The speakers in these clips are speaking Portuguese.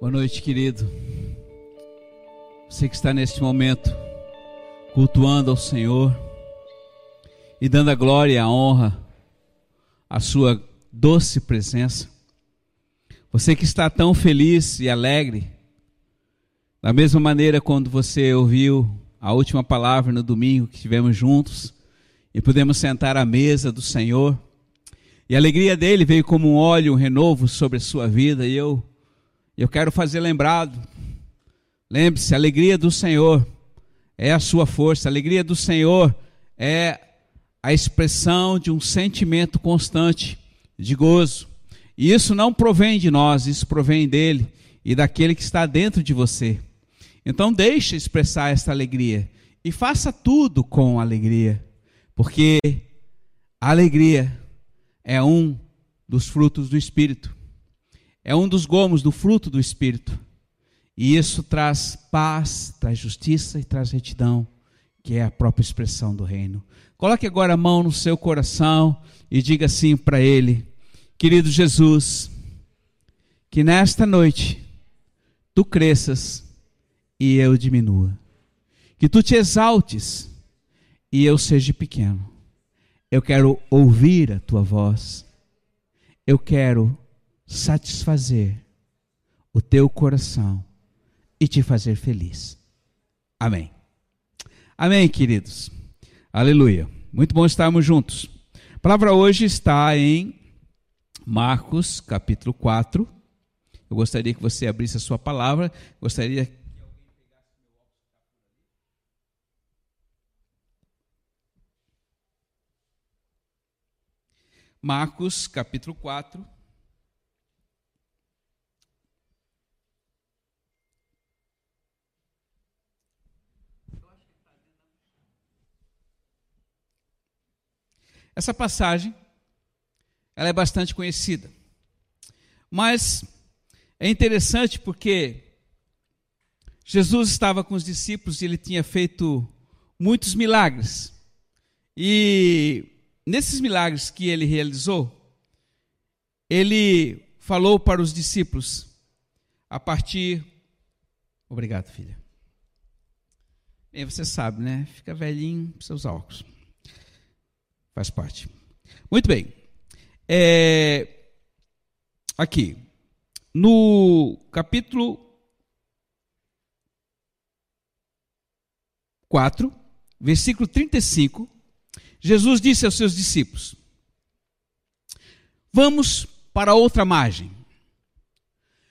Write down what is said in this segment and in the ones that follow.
Boa noite, querido. Você que está neste momento cultuando ao Senhor e dando a glória e a honra à sua doce presença. Você que está tão feliz e alegre, da mesma maneira quando você ouviu a última palavra no domingo que estivemos juntos e pudemos sentar à mesa do Senhor, e a alegria dele veio como um óleo, um renovo sobre a sua vida, e eu eu quero fazer lembrado. Lembre-se, a alegria do Senhor é a sua força, a alegria do Senhor é a expressão de um sentimento constante de gozo. E isso não provém de nós, isso provém dele e daquele que está dentro de você. Então deixe expressar esta alegria e faça tudo com alegria, porque a alegria é um dos frutos do espírito é um dos gomos do fruto do Espírito. E isso traz paz, traz justiça e traz retidão, que é a própria expressão do reino. Coloque agora a mão no seu coração e diga assim para ele: Querido Jesus, que nesta noite tu cresças e eu diminua. Que tu te exaltes e eu seja pequeno. Eu quero ouvir a tua voz. Eu quero satisfazer o teu coração e te fazer feliz. Amém. Amém, queridos. Aleluia. Muito bom estarmos juntos. A palavra hoje está em Marcos, capítulo 4. Eu gostaria que você abrisse a sua palavra. Gostaria Marcos, capítulo 4. Essa passagem ela é bastante conhecida. Mas é interessante porque Jesus estava com os discípulos e ele tinha feito muitos milagres. E nesses milagres que ele realizou, ele falou para os discípulos a partir. Obrigado, filha. E você sabe, né? Fica velhinho, precisa usar óculos. Faz parte. Muito bem. É, aqui, no capítulo 4, versículo 35, Jesus disse aos seus discípulos: Vamos para outra margem.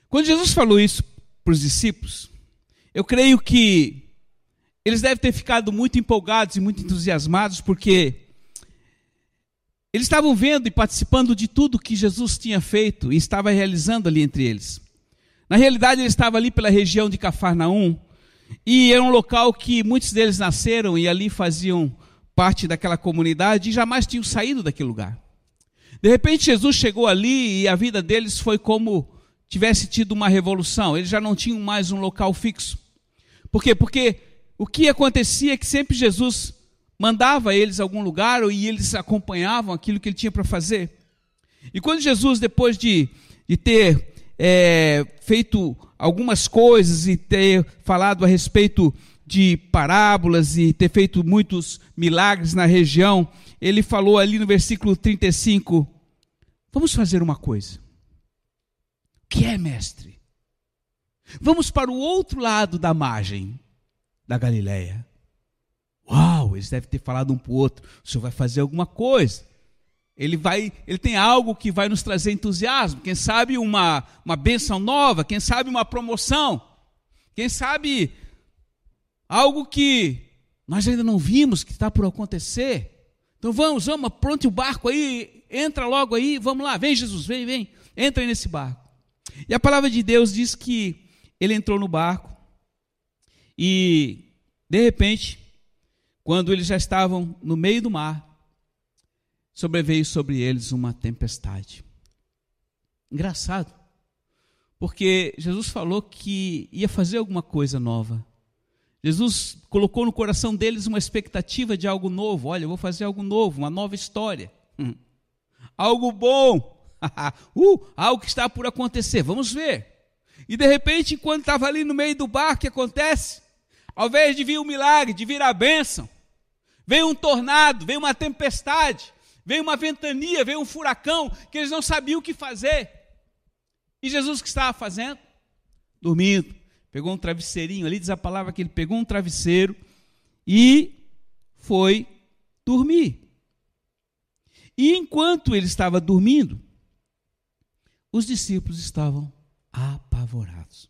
Quando Jesus falou isso para os discípulos, eu creio que eles devem ter ficado muito empolgados e muito entusiasmados, porque eles estavam vendo e participando de tudo que Jesus tinha feito e estava realizando ali entre eles. Na realidade, ele estava ali pela região de Cafarnaum, e era um local que muitos deles nasceram e ali faziam parte daquela comunidade e jamais tinham saído daquele lugar. De repente, Jesus chegou ali e a vida deles foi como tivesse tido uma revolução. Eles já não tinham mais um local fixo. Por quê? Porque o que acontecia é que sempre Jesus mandava eles a algum lugar e eles acompanhavam aquilo que ele tinha para fazer. E quando Jesus, depois de, de ter é, feito algumas coisas e ter falado a respeito de parábolas e ter feito muitos milagres na região, ele falou ali no versículo 35: Vamos fazer uma coisa. O que é, mestre? Vamos para o outro lado da margem da Galileia. Uau, eles devem ter falado um para o outro. O senhor vai fazer alguma coisa. Ele vai, ele tem algo que vai nos trazer entusiasmo. Quem sabe uma, uma bênção nova, quem sabe uma promoção, quem sabe algo que nós ainda não vimos que está por acontecer. Então vamos, vamos, pronto o barco aí, entra logo aí, vamos lá, vem Jesus, vem, vem, entra nesse barco. E a palavra de Deus diz que ele entrou no barco e de repente quando eles já estavam no meio do mar, sobreveio sobre eles uma tempestade. Engraçado, porque Jesus falou que ia fazer alguma coisa nova. Jesus colocou no coração deles uma expectativa de algo novo. Olha, eu vou fazer algo novo, uma nova história. Hum. Algo bom. uh, algo que está por acontecer. Vamos ver. E de repente, enquanto estava ali no meio do barco, o que acontece? Ao invés de vir um milagre, de vir a bênção, veio um tornado, veio uma tempestade, veio uma ventania, veio um furacão, que eles não sabiam o que fazer. E Jesus o que estava fazendo? Dormindo. Pegou um travesseirinho ali, diz a palavra que ele pegou um travesseiro e foi dormir. E enquanto ele estava dormindo, os discípulos estavam apavorados.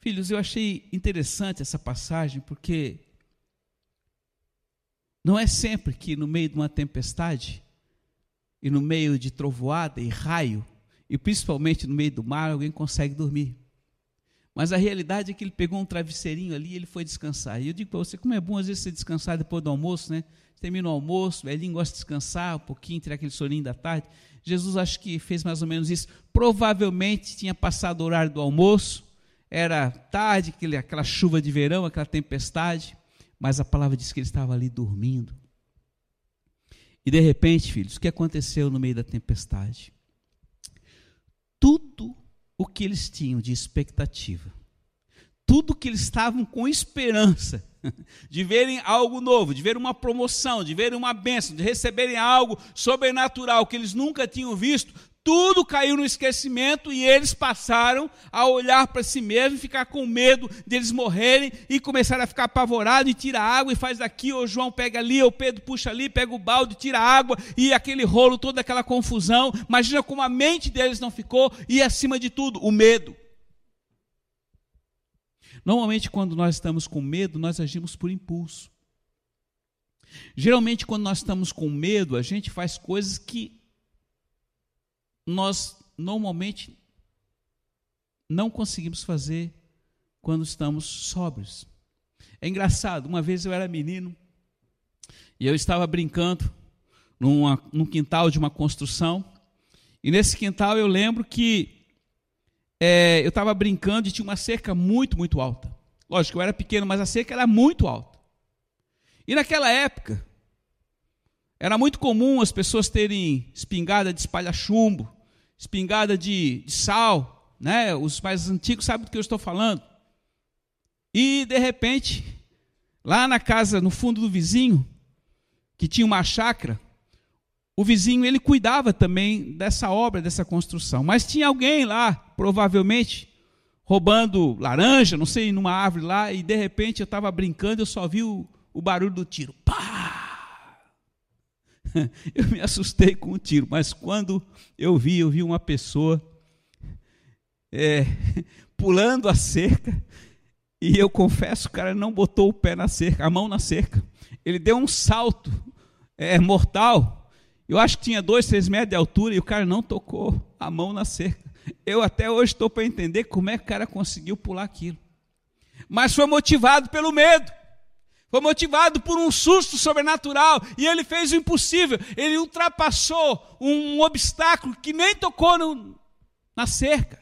Filhos, eu achei interessante essa passagem porque não é sempre que no meio de uma tempestade e no meio de trovoada e raio, e principalmente no meio do mar, alguém consegue dormir. Mas a realidade é que ele pegou um travesseirinho ali e ele foi descansar. E eu digo para você, como é bom às vezes você descansar depois do almoço, né? Termina o almoço, o velhinho gosta de descansar um pouquinho, tirar aquele soninho da tarde. Jesus acho que fez mais ou menos isso. Provavelmente tinha passado o horário do almoço, era tarde, aquela chuva de verão, aquela tempestade, mas a palavra diz que ele estava ali dormindo. E de repente, filhos, o que aconteceu no meio da tempestade? Tudo o que eles tinham de expectativa, tudo que eles estavam com esperança de verem algo novo, de ver uma promoção, de verem uma bênção, de receberem algo sobrenatural que eles nunca tinham visto, tudo caiu no esquecimento e eles passaram a olhar para si mesmos e ficar com medo deles morrerem e começaram a ficar apavorados e tira água e faz daqui, ou João pega ali, ou Pedro puxa ali, pega o balde, tira água e aquele rolo, toda aquela confusão. Imagina como a mente deles não ficou e acima de tudo, o medo. Normalmente, quando nós estamos com medo, nós agimos por impulso. Geralmente, quando nós estamos com medo, a gente faz coisas que nós normalmente não conseguimos fazer quando estamos sóbrios. É engraçado, uma vez eu era menino e eu estava brincando numa, num quintal de uma construção, e nesse quintal eu lembro que é, eu estava brincando e tinha uma cerca muito, muito alta. Lógico, eu era pequeno, mas a cerca era muito alta. E naquela época, era muito comum as pessoas terem espingarda de espalha-chumbo, espingarda de, de sal, né? Os mais antigos sabem do que eu estou falando. E de repente, lá na casa, no fundo do vizinho, que tinha uma chácara, o vizinho ele cuidava também dessa obra, dessa construção. Mas tinha alguém lá, provavelmente, roubando laranja, não sei, numa árvore lá, e de repente eu estava brincando, eu só vi o, o barulho do tiro. Pá! eu me assustei com o tiro, mas quando eu vi, eu vi uma pessoa é, pulando a cerca, e eu confesso, o cara não botou o pé na cerca, a mão na cerca. Ele deu um salto é, mortal. Eu acho que tinha dois, três metros de altura e o cara não tocou a mão na cerca. Eu até hoje estou para entender como é que o cara conseguiu pular aquilo. Mas foi motivado pelo medo. Foi motivado por um susto sobrenatural e ele fez o impossível. Ele ultrapassou um obstáculo que nem tocou no, na cerca.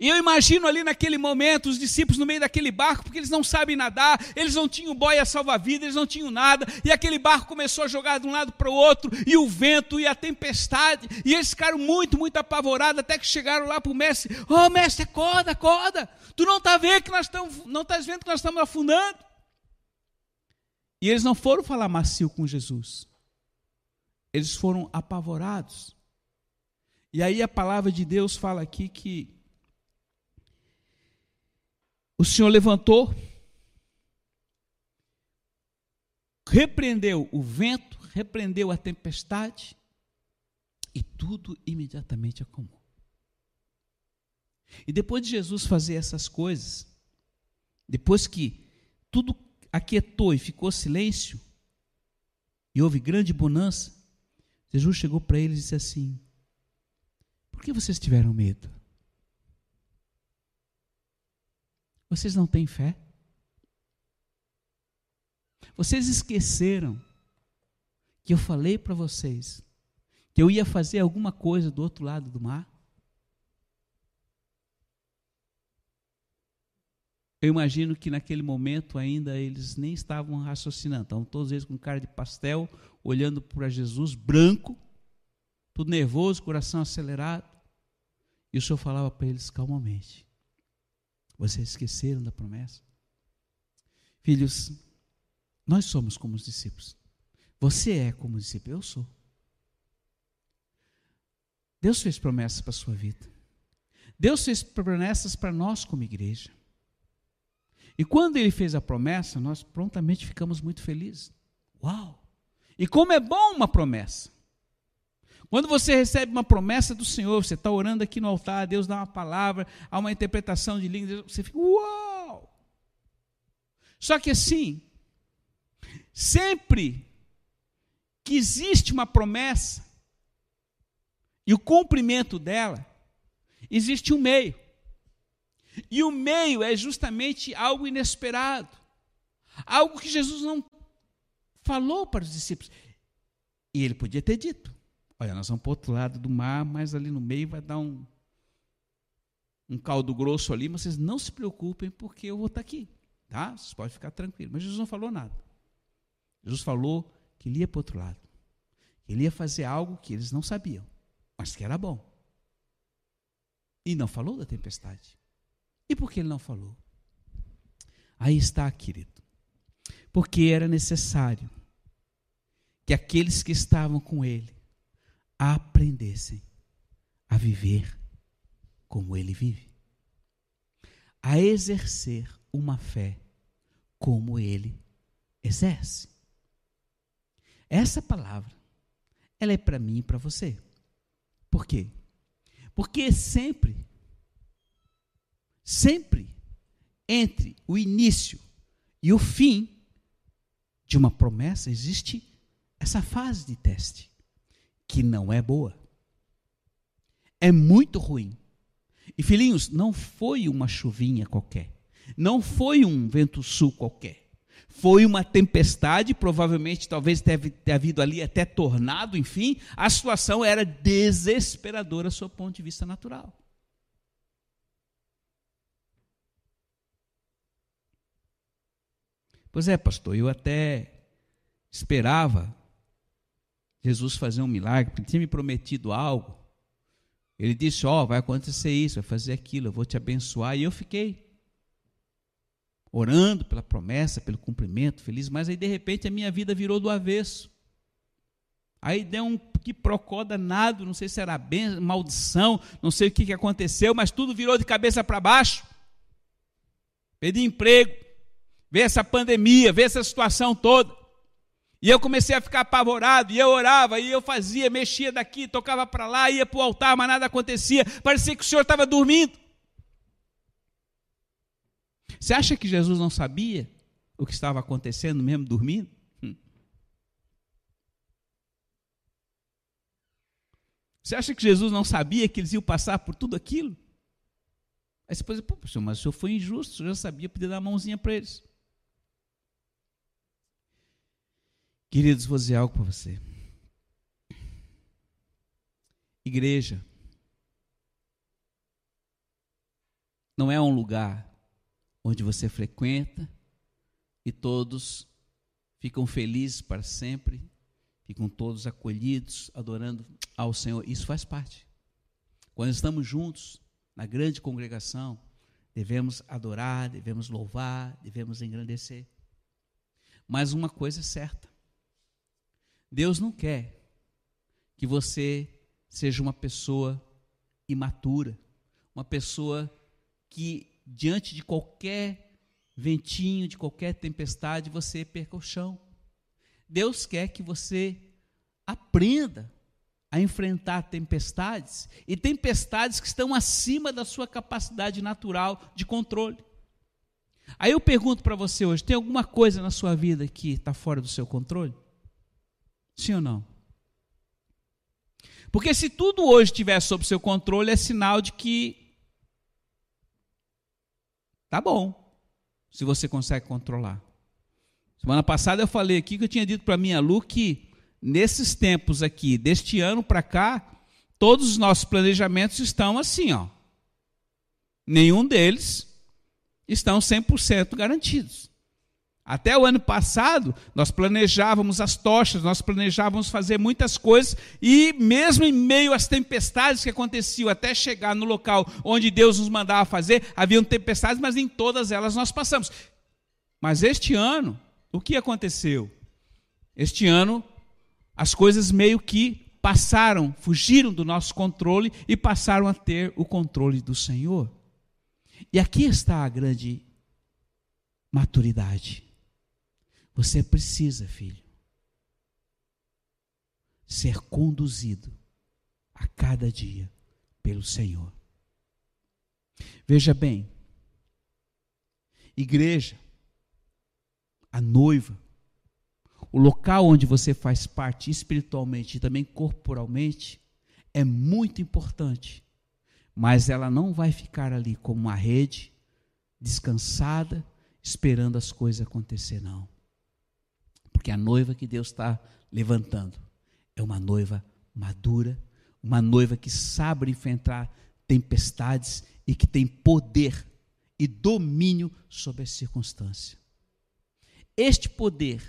E eu imagino ali naquele momento os discípulos no meio daquele barco, porque eles não sabem nadar, eles não tinham boia salva-vida, eles não tinham nada, e aquele barco começou a jogar de um lado para o outro, e o vento e a tempestade, e eles ficaram muito, muito apavorados, até que chegaram lá para o mestre: Ô oh, mestre, acorda, acorda, tu não está vendo que nós estamos, não estás vendo que nós estamos afundando? E eles não foram falar macio com Jesus, eles foram apavorados. E aí a palavra de Deus fala aqui que o Senhor levantou, repreendeu o vento, repreendeu a tempestade e tudo imediatamente acalmou. E depois de Jesus fazer essas coisas, depois que tudo aquietou e ficou silêncio, e houve grande bonança, Jesus chegou para eles e disse assim: Por que vocês tiveram medo? Vocês não têm fé? Vocês esqueceram que eu falei para vocês que eu ia fazer alguma coisa do outro lado do mar? Eu imagino que naquele momento ainda eles nem estavam raciocinando, estavam todos eles com cara de pastel, olhando para Jesus branco, tudo nervoso, coração acelerado. E o Senhor falava para eles calmamente: Vocês esqueceram da promessa? Filhos, nós somos como os discípulos. Você é como discípulo, eu sou. Deus fez promessas para a sua vida. Deus fez promessas para nós como igreja. E quando ele fez a promessa, nós prontamente ficamos muito felizes. Uau! E como é bom uma promessa. Quando você recebe uma promessa do Senhor, você está orando aqui no altar, Deus dá uma palavra, há uma interpretação de língua, você fica, uau! Só que assim, sempre que existe uma promessa e o cumprimento dela, existe um meio. E o meio é justamente algo inesperado. Algo que Jesus não falou para os discípulos. E ele podia ter dito: Olha, nós vamos para o outro lado do mar, mas ali no meio vai dar um, um caldo grosso ali, mas vocês não se preocupem, porque eu vou estar aqui. Tá? Vocês podem ficar tranquilos. Mas Jesus não falou nada. Jesus falou que ele ia para o outro lado. Ele ia fazer algo que eles não sabiam, mas que era bom. E não falou da tempestade. E por que ele não falou? Aí está, querido. Porque era necessário que aqueles que estavam com ele aprendessem a viver como ele vive, a exercer uma fé como ele exerce. Essa palavra, ela é para mim e para você. Por quê? Porque sempre Sempre entre o início e o fim de uma promessa existe essa fase de teste, que não é boa. É muito ruim. E filhinhos, não foi uma chuvinha qualquer. Não foi um vento sul qualquer. Foi uma tempestade, provavelmente, talvez deve ter havido ali até tornado, enfim. A situação era desesperadora, do seu ponto de vista natural. Pois é, pastor, eu até esperava Jesus fazer um milagre, porque tinha me prometido algo. Ele disse: Ó, oh, vai acontecer isso, vai fazer aquilo, eu vou te abençoar. E eu fiquei orando pela promessa, pelo cumprimento, feliz, mas aí de repente a minha vida virou do avesso. Aí deu um que procó danado, não sei se era bem, maldição, não sei o que, que aconteceu, mas tudo virou de cabeça para baixo. Perdi emprego, ver essa pandemia, ver essa situação toda. E eu comecei a ficar apavorado, e eu orava, e eu fazia, mexia daqui, tocava para lá, ia para o altar, mas nada acontecia. Parecia que o Senhor estava dormindo. Você acha que Jesus não sabia o que estava acontecendo, mesmo dormindo? Hum. Você acha que Jesus não sabia que eles iam passar por tudo aquilo? Aí você pode dizer, pô, mas o senhor foi injusto, o senhor já sabia, podia dar a mãozinha para eles. Queridos, vou dizer algo para você. Igreja não é um lugar onde você frequenta e todos ficam felizes para sempre, ficam todos acolhidos, adorando ao Senhor. Isso faz parte. Quando estamos juntos na grande congregação, devemos adorar, devemos louvar, devemos engrandecer. Mas uma coisa é certa: Deus não quer que você seja uma pessoa imatura, uma pessoa que, diante de qualquer ventinho, de qualquer tempestade, você perca o chão. Deus quer que você aprenda a enfrentar tempestades e tempestades que estão acima da sua capacidade natural de controle. Aí eu pergunto para você hoje: tem alguma coisa na sua vida que está fora do seu controle? Sim ou não? Porque se tudo hoje estiver sob seu controle, é sinal de que tá bom, se você consegue controlar. Semana passada eu falei aqui que eu tinha dito para minha Lu que nesses tempos aqui, deste ano para cá, todos os nossos planejamentos estão assim, ó. Nenhum deles estão 100% garantidos. Até o ano passado, nós planejávamos as tochas, nós planejávamos fazer muitas coisas, e mesmo em meio às tempestades que aconteciam até chegar no local onde Deus nos mandava fazer, haviam tempestades, mas em todas elas nós passamos. Mas este ano, o que aconteceu? Este ano, as coisas meio que passaram, fugiram do nosso controle e passaram a ter o controle do Senhor. E aqui está a grande maturidade. Você precisa, filho, ser conduzido a cada dia pelo Senhor. Veja bem, igreja, a noiva, o local onde você faz parte espiritualmente e também corporalmente, é muito importante, mas ela não vai ficar ali como uma rede, descansada, esperando as coisas acontecer, não. Porque a noiva que Deus está levantando é uma noiva madura, uma noiva que sabe enfrentar tempestades e que tem poder e domínio sobre as circunstâncias. Este poder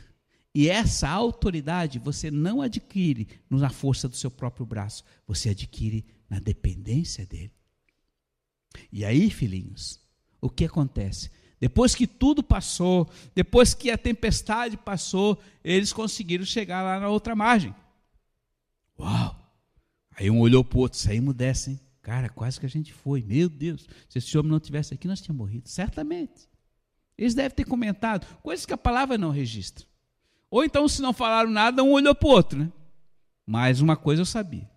e essa autoridade você não adquire na força do seu próprio braço, você adquire na dependência dele. E aí, filhinhos, o que acontece? Depois que tudo passou, depois que a tempestade passou, eles conseguiram chegar lá na outra margem. Uau! Aí um olhou para o outro, saímos dessa, hein? Cara, quase que a gente foi. Meu Deus, se esse homem não tivesse aqui, nós tínhamos morrido. Certamente. Eles devem ter comentado coisas que a palavra não registra. Ou então, se não falaram nada, um olhou para o outro, né? Mas uma coisa eu sabia.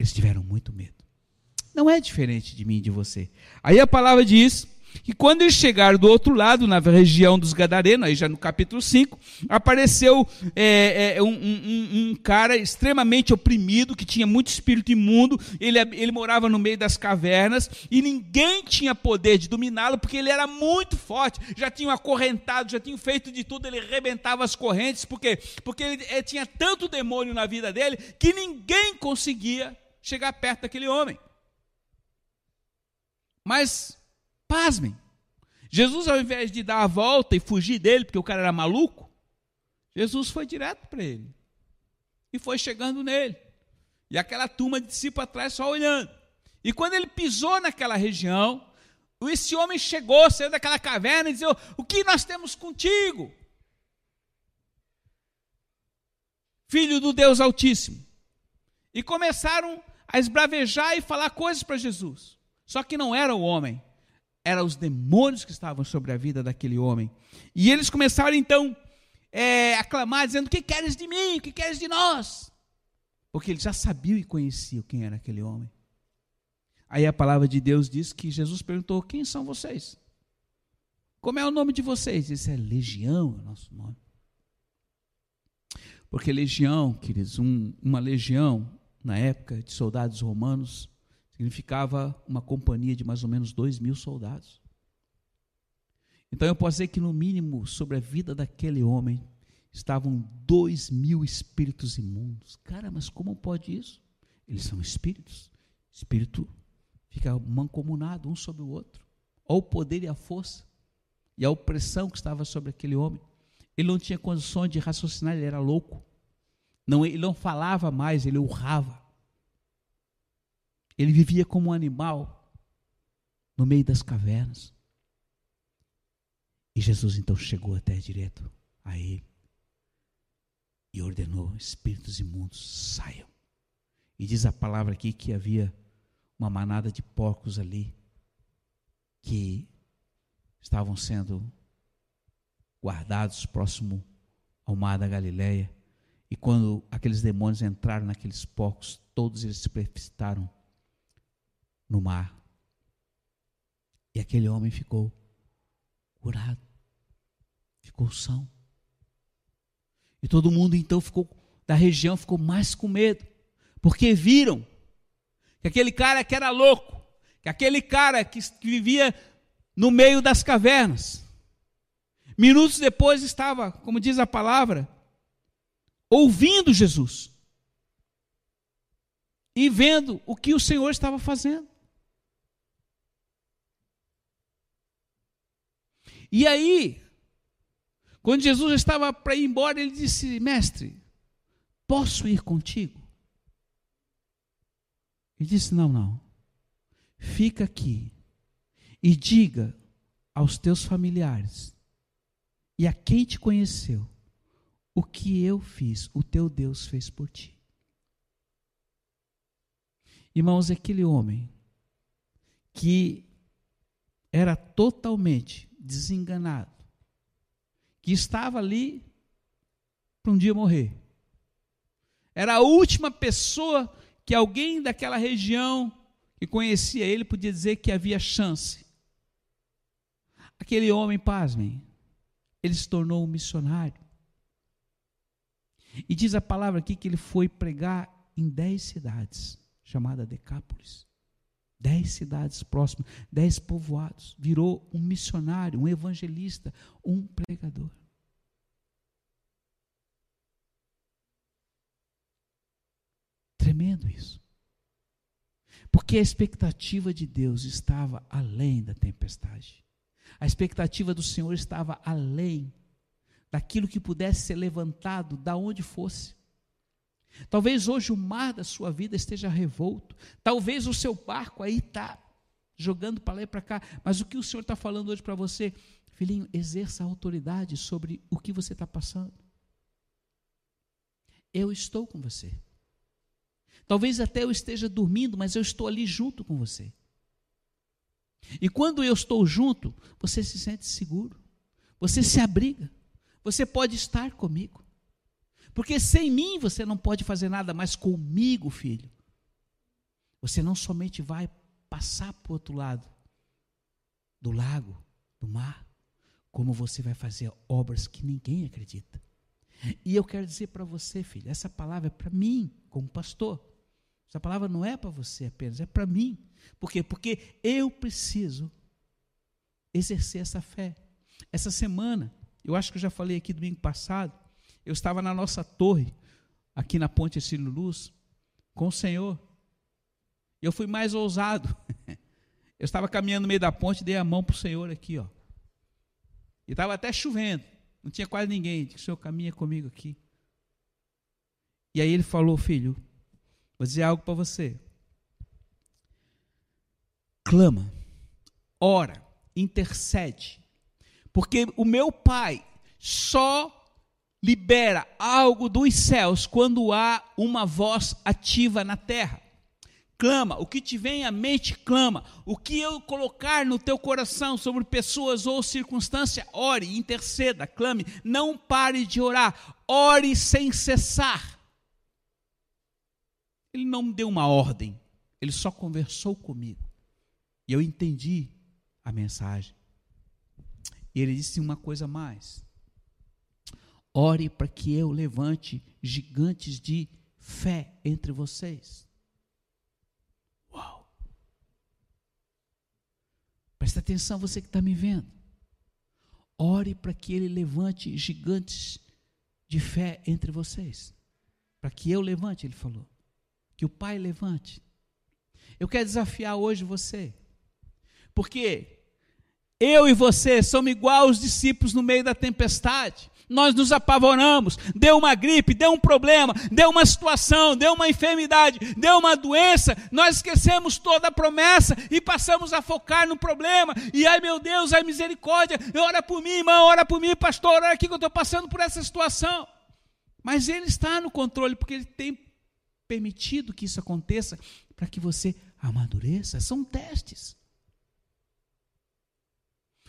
Eles tiveram muito medo. Não é diferente de mim e de você. Aí a palavra diz que quando eles chegaram do outro lado, na região dos Gadarenos, aí já no capítulo 5, apareceu é, é, um, um, um, cara extremamente oprimido, que tinha muito espírito imundo, ele, ele morava no meio das cavernas, e ninguém tinha poder de dominá-lo, porque ele era muito forte, já tinham acorrentado, já tinham feito de tudo, ele rebentava as correntes, porque, porque ele, ele tinha tanto demônio na vida dele, que ninguém conseguia chegar perto daquele homem. Mas Pasmem. Jesus, ao invés de dar a volta e fugir dele, porque o cara era maluco, Jesus foi direto para ele. E foi chegando nele. E aquela turma de discípulos atrás só olhando. E quando ele pisou naquela região, esse homem chegou, saiu daquela caverna e disse: O que nós temos contigo? Filho do Deus Altíssimo. E começaram a esbravejar e falar coisas para Jesus. Só que não era o homem, eram os demônios que estavam sobre a vida daquele homem. E eles começaram então é, a clamar, dizendo: O que queres de mim? O que queres de nós? Porque eles já sabiam e conheciam quem era aquele homem. Aí a palavra de Deus diz que Jesus perguntou: Quem são vocês? Como é o nome de vocês? Isso é legião, é o nosso nome. Porque legião, queridos, um, uma legião, na época de soldados romanos, significava uma companhia de mais ou menos dois mil soldados. Então eu posso dizer que, no mínimo, sobre a vida daquele homem estavam dois mil espíritos imundos. Cara, mas como pode isso? Eles são espíritos. Espírito fica mancomunado um sobre o outro. Olha o poder e a força e a opressão que estava sobre aquele homem. Ele não tinha condições de raciocinar, ele era louco. Não, ele não falava mais, ele urrava. Ele vivia como um animal no meio das cavernas. E Jesus então chegou até direto a ele e ordenou: espíritos imundos, saiam. E diz a palavra aqui que havia uma manada de porcos ali que estavam sendo guardados próximo ao mar da Galileia. E quando aqueles demônios entraram naqueles porcos, todos eles se precipitaram no mar. E aquele homem ficou curado, ficou são. E todo mundo então ficou da região ficou mais com medo, porque viram que aquele cara que era louco, que aquele cara que, vivia no meio das cavernas, minutos depois estava, como diz a palavra, ouvindo Jesus e vendo o que o Senhor estava fazendo. E aí, Quando Jesus estava para ir embora, ele disse: Mestre, posso ir contigo? Ele disse: Não, não. Fica aqui e diga aos teus familiares e a quem te conheceu o que eu fiz, o teu Deus fez por ti. Irmãos, aquele homem que era totalmente desenganado, que estava ali para um dia morrer. Era a última pessoa que alguém daquela região que conhecia ele podia dizer que havia chance. Aquele homem, pasmem, ele se tornou um missionário. E diz a palavra aqui que ele foi pregar em dez cidades, chamada Decápolis. Dez cidades próximas, dez povoados. Virou um missionário, um evangelista, um pregador. Tremendo isso. Porque a expectativa de Deus estava além da tempestade. A expectativa do Senhor estava além daquilo que pudesse ser levantado da onde fosse. Talvez hoje o mar da sua vida esteja revolto. Talvez o seu barco aí está jogando para lá e para cá. Mas o que o Senhor está falando hoje para você? Filhinho, exerça a autoridade sobre o que você está passando. Eu estou com você. Talvez até eu esteja dormindo, mas eu estou ali junto com você. E quando eu estou junto, você se sente seguro, você se abriga, você pode estar comigo. Porque sem mim você não pode fazer nada, mas comigo, filho, você não somente vai passar para o outro lado do lago, do mar, como você vai fazer obras que ninguém acredita. E eu quero dizer para você, filho, essa palavra é para mim, como pastor. Essa palavra não é para você apenas, é para mim. Por quê? Porque eu preciso exercer essa fé. Essa semana, eu acho que eu já falei aqui domingo passado, eu estava na nossa torre, aqui na Ponte Cílio Luz, com o Senhor. Eu fui mais ousado. Eu estava caminhando no meio da ponte, dei a mão para o Senhor aqui, ó. E estava até chovendo, não tinha quase ninguém. Disse, Senhor caminha comigo aqui. E aí ele falou, filho, Vou dizer algo para você. Clama, ora, intercede, porque o meu Pai só libera algo dos céus quando há uma voz ativa na terra. Clama, o que te vem à mente, clama. O que eu colocar no teu coração sobre pessoas ou circunstância, ore, interceda, clame. Não pare de orar, ore sem cessar. Ele não me deu uma ordem, ele só conversou comigo. E eu entendi a mensagem. E ele disse uma coisa mais: ore para que eu levante gigantes de fé entre vocês. Uau! Presta atenção, você que está me vendo. Ore para que ele levante gigantes de fé entre vocês. Para que eu levante, ele falou que o Pai levante. Eu quero desafiar hoje você, porque eu e você somos igual aos discípulos no meio da tempestade. Nós nos apavoramos, deu uma gripe, deu um problema, deu uma situação, deu uma enfermidade, deu uma doença, nós esquecemos toda a promessa e passamos a focar no problema. E ai meu Deus, ai misericórdia, ora por mim, irmão, ora por mim, pastor, olha aqui que eu estou passando por essa situação. Mas Ele está no controle, porque Ele tem permitido que isso aconteça para que você amadureça. São testes.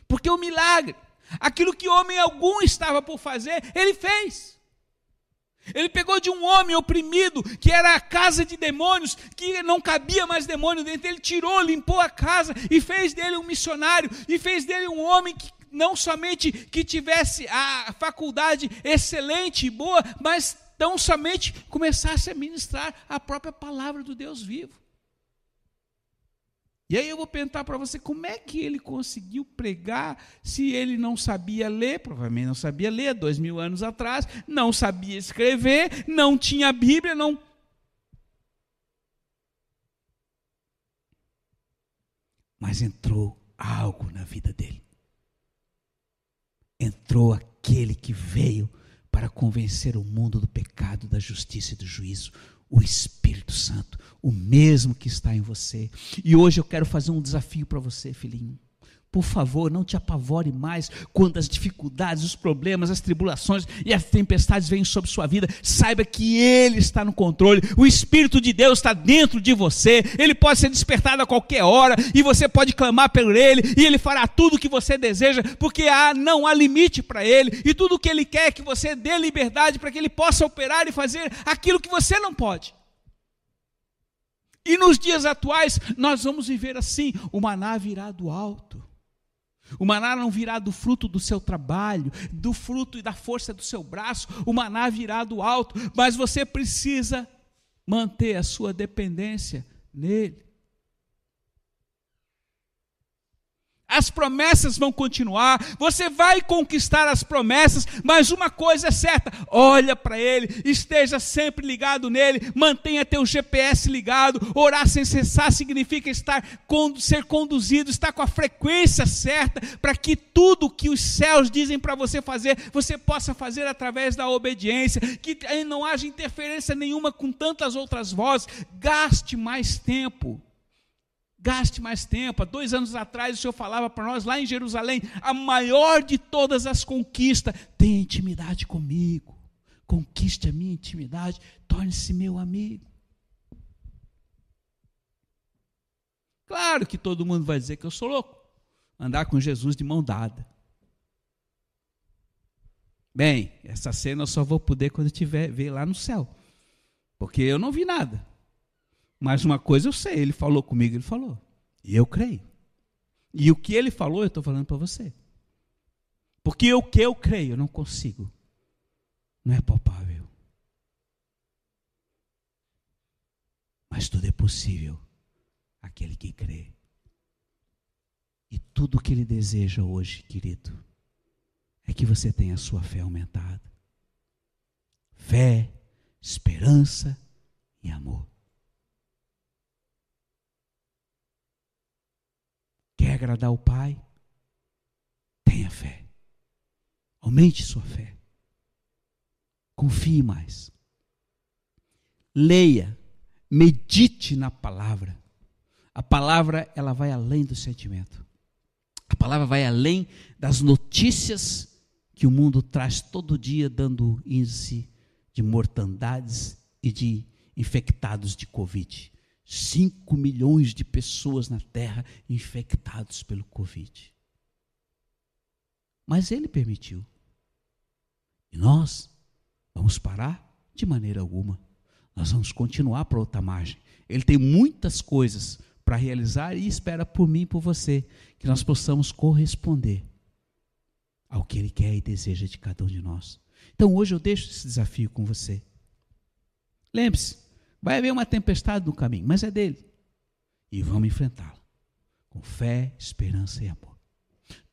Porque o milagre, aquilo que homem algum estava por fazer, ele fez. Ele pegou de um homem oprimido, que era a casa de demônios, que não cabia mais demônio dentro, ele tirou, limpou a casa e fez dele um missionário, e fez dele um homem que não somente que tivesse a faculdade excelente e boa, mas tão somente começasse a ministrar a própria palavra do Deus vivo. E aí eu vou perguntar para você como é que ele conseguiu pregar se ele não sabia ler, provavelmente não sabia ler, dois mil anos atrás, não sabia escrever, não tinha Bíblia, não. Mas entrou algo na vida dele. Entrou aquele que veio para convencer o mundo do pecado, da justiça e do juízo, o Espírito Santo, o mesmo que está em você. E hoje eu quero fazer um desafio para você, filhinho. Por favor, não te apavore mais quando as dificuldades, os problemas, as tribulações e as tempestades vêm sobre sua vida. Saiba que Ele está no controle. O Espírito de Deus está dentro de você. Ele pode ser despertado a qualquer hora e você pode clamar por Ele e Ele fará tudo o que você deseja, porque há, não há limite para Ele e tudo o que Ele quer é que você dê liberdade para que Ele possa operar e fazer aquilo que você não pode. E nos dias atuais, nós vamos viver assim: o maná virá do alto. O maná não virá do fruto do seu trabalho, do fruto e da força do seu braço, o maná virá do alto, mas você precisa manter a sua dependência nele. As promessas vão continuar, você vai conquistar as promessas, mas uma coisa é certa: olha para Ele, esteja sempre ligado nele, mantenha teu GPS ligado. Orar sem cessar significa estar ser conduzido, estar com a frequência certa, para que tudo que os céus dizem para você fazer, você possa fazer através da obediência, que não haja interferência nenhuma com tantas outras vozes. Gaste mais tempo Gaste mais tempo. Há dois anos atrás o Senhor falava para nós lá em Jerusalém: a maior de todas as conquistas, tenha intimidade comigo. Conquiste a minha intimidade, torne-se meu amigo. Claro que todo mundo vai dizer que eu sou louco. Andar com Jesus de mão dada. Bem, essa cena eu só vou poder quando tiver ver lá no céu. Porque eu não vi nada. Mas uma coisa eu sei, ele falou comigo, ele falou. E eu creio. E o que ele falou, eu estou falando para você. Porque o que eu creio, eu não consigo. Não é palpável. Mas tudo é possível aquele que crê. E tudo o que ele deseja hoje, querido, é que você tenha a sua fé aumentada. Fé, esperança e amor. Quer agradar o Pai? Tenha fé. Aumente sua fé. Confie mais. Leia, medite na palavra. A palavra, ela vai além do sentimento. A palavra vai além das notícias que o mundo traz todo dia, dando índice de mortandades e de infectados de Covid. 5 milhões de pessoas na Terra infectados pelo Covid. Mas ele permitiu. E nós vamos parar? De maneira alguma. Nós vamos continuar para outra margem. Ele tem muitas coisas para realizar e espera por mim e por você que nós possamos corresponder ao que ele quer e deseja de cada um de nós. Então hoje eu deixo esse desafio com você. Lembre-se, Vai haver uma tempestade no caminho, mas é dele. E vamos enfrentá-la com fé, esperança e amor.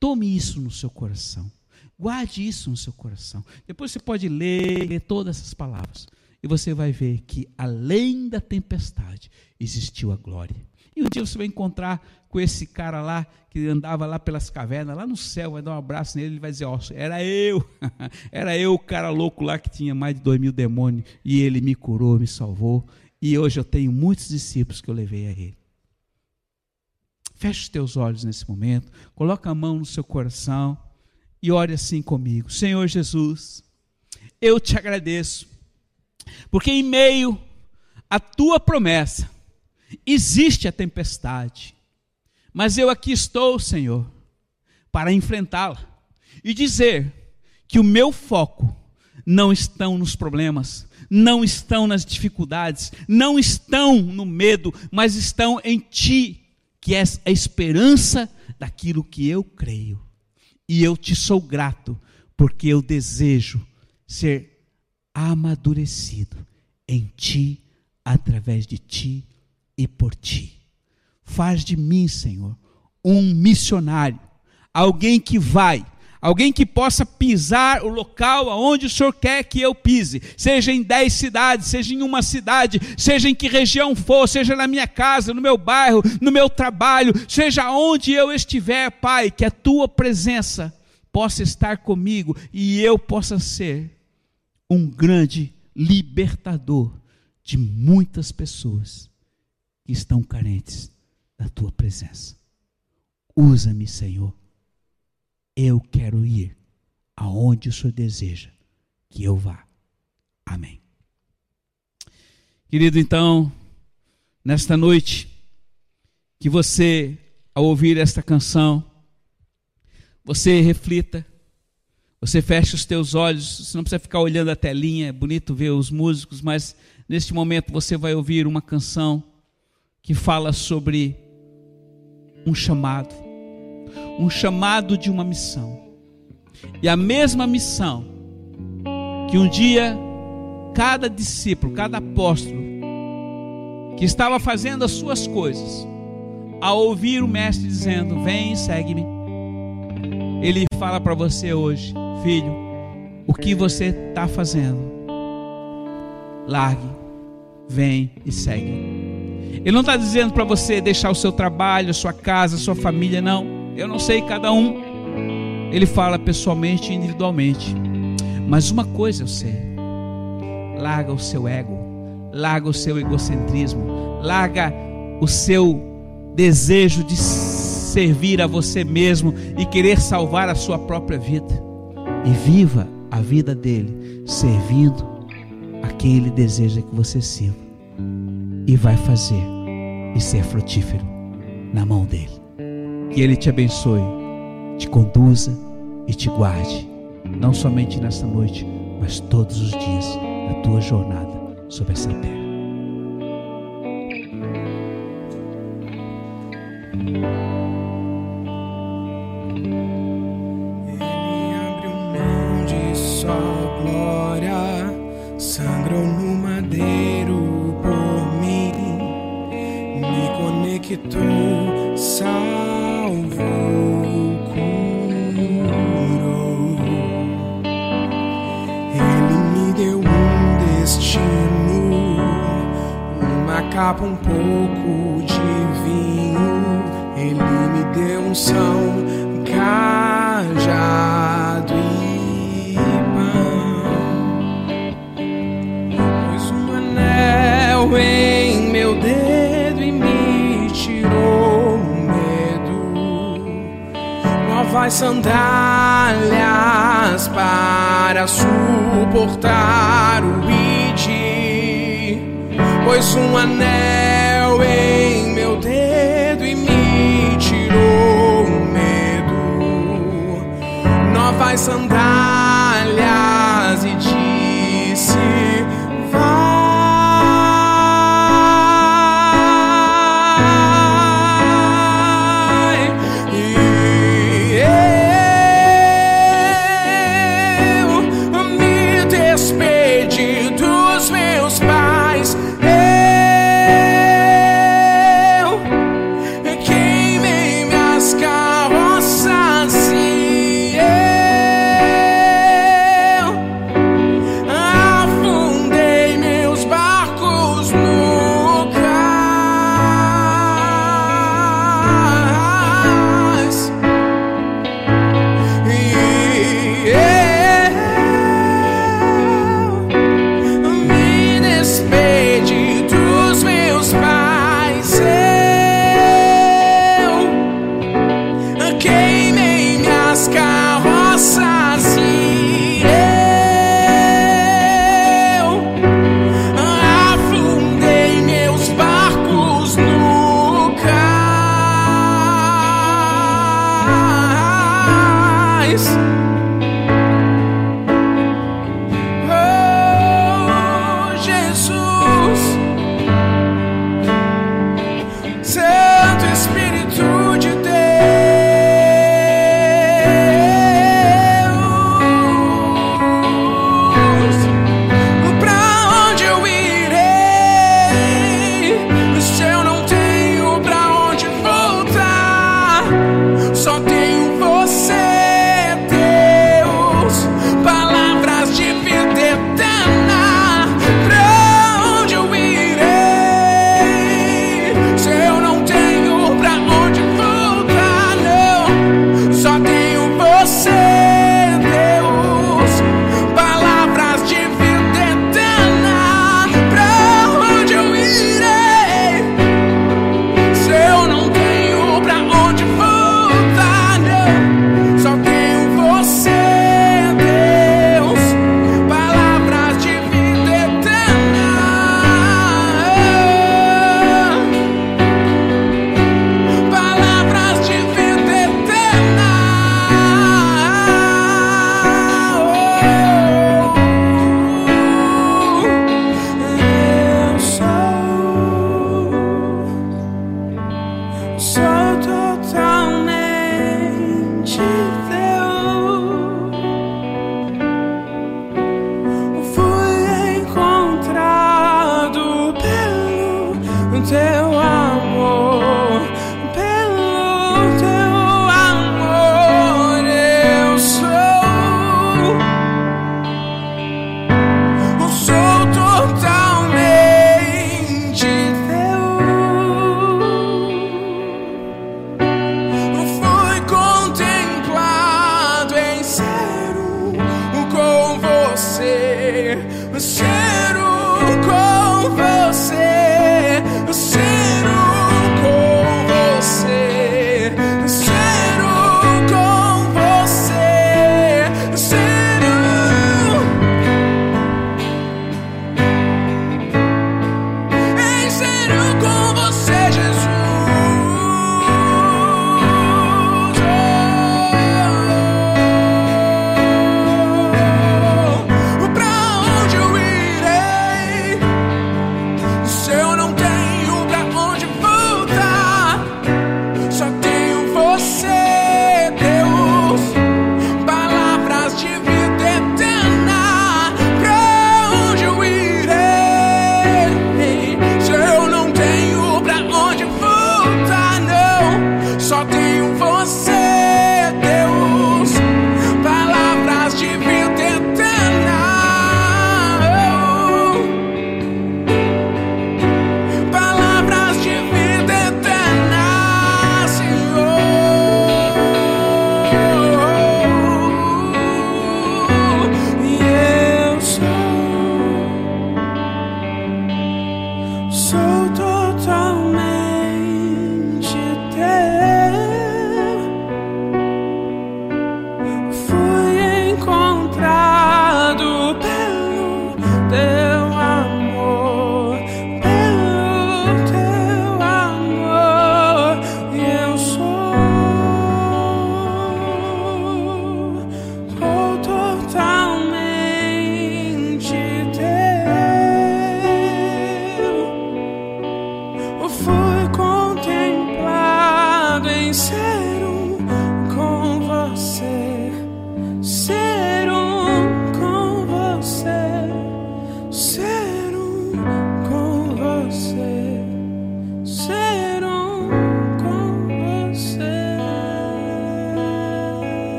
Tome isso no seu coração. Guarde isso no seu coração. Depois você pode ler, ler todas essas palavras. E você vai ver que além da tempestade existiu a glória. E um dia você vai encontrar com esse cara lá, que andava lá pelas cavernas, lá no céu, vai dar um abraço nele, ele vai dizer, ó, oh, era eu, era eu o cara louco lá que tinha mais de dois mil demônios, e ele me curou, me salvou, e hoje eu tenho muitos discípulos que eu levei a ele. Feche os teus olhos nesse momento, coloca a mão no seu coração e ore assim comigo. Senhor Jesus, eu te agradeço, porque em meio à tua promessa existe a tempestade, mas eu aqui estou, Senhor, para enfrentá-la e dizer que o meu foco não estão nos problemas, não estão nas dificuldades, não estão no medo, mas estão em Ti, que és a esperança daquilo que eu creio. E eu te sou grato, porque eu desejo ser amadurecido em Ti, através de Ti e por Ti. Faz de mim, Senhor, um missionário, alguém que vai alguém que possa pisar o local aonde o Senhor quer que eu pise, seja em dez cidades, seja em uma cidade, seja em que região for, seja na minha casa, no meu bairro, no meu trabalho, seja onde eu estiver, Pai, que a tua presença possa estar comigo e eu possa ser um grande libertador de muitas pessoas que estão carentes da tua presença. Usa-me, Senhor. Eu quero ir aonde o Senhor deseja que eu vá. Amém. Querido, então, nesta noite, que você, ao ouvir esta canção, você reflita, você feche os teus olhos, você não precisa ficar olhando a telinha, é bonito ver os músicos, mas neste momento você vai ouvir uma canção que fala sobre um chamado, um chamado de uma missão. E a mesma missão que um dia cada discípulo, cada apóstolo que estava fazendo as suas coisas, ao ouvir o mestre dizendo: "Vem segue-me", ele fala para você hoje, filho, o que você está fazendo? Largue, vem e segue. Ele não está dizendo para você deixar o seu trabalho, a sua casa, a sua família, não. Eu não sei cada um. Ele fala pessoalmente e individualmente. Mas uma coisa eu sei: larga o seu ego, larga o seu egocentrismo, larga o seu desejo de servir a você mesmo e querer salvar a sua própria vida. E viva a vida dele servindo a quem ele deseja que você sirva. E vai fazer e ser frutífero na mão dele. Que ele te abençoe, te conduza e te guarde, não somente nesta noite, mas todos os dias da tua jornada sobre essa terra. Pôs um anel em meu dedo e me tirou o medo. Novas sandálias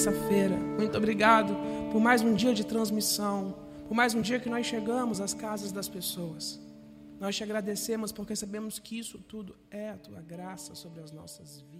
terça-feira. Muito obrigado por mais um dia de transmissão. Por mais um dia que nós chegamos às casas das pessoas. Nós te agradecemos porque sabemos que isso tudo é a tua graça sobre as nossas vidas.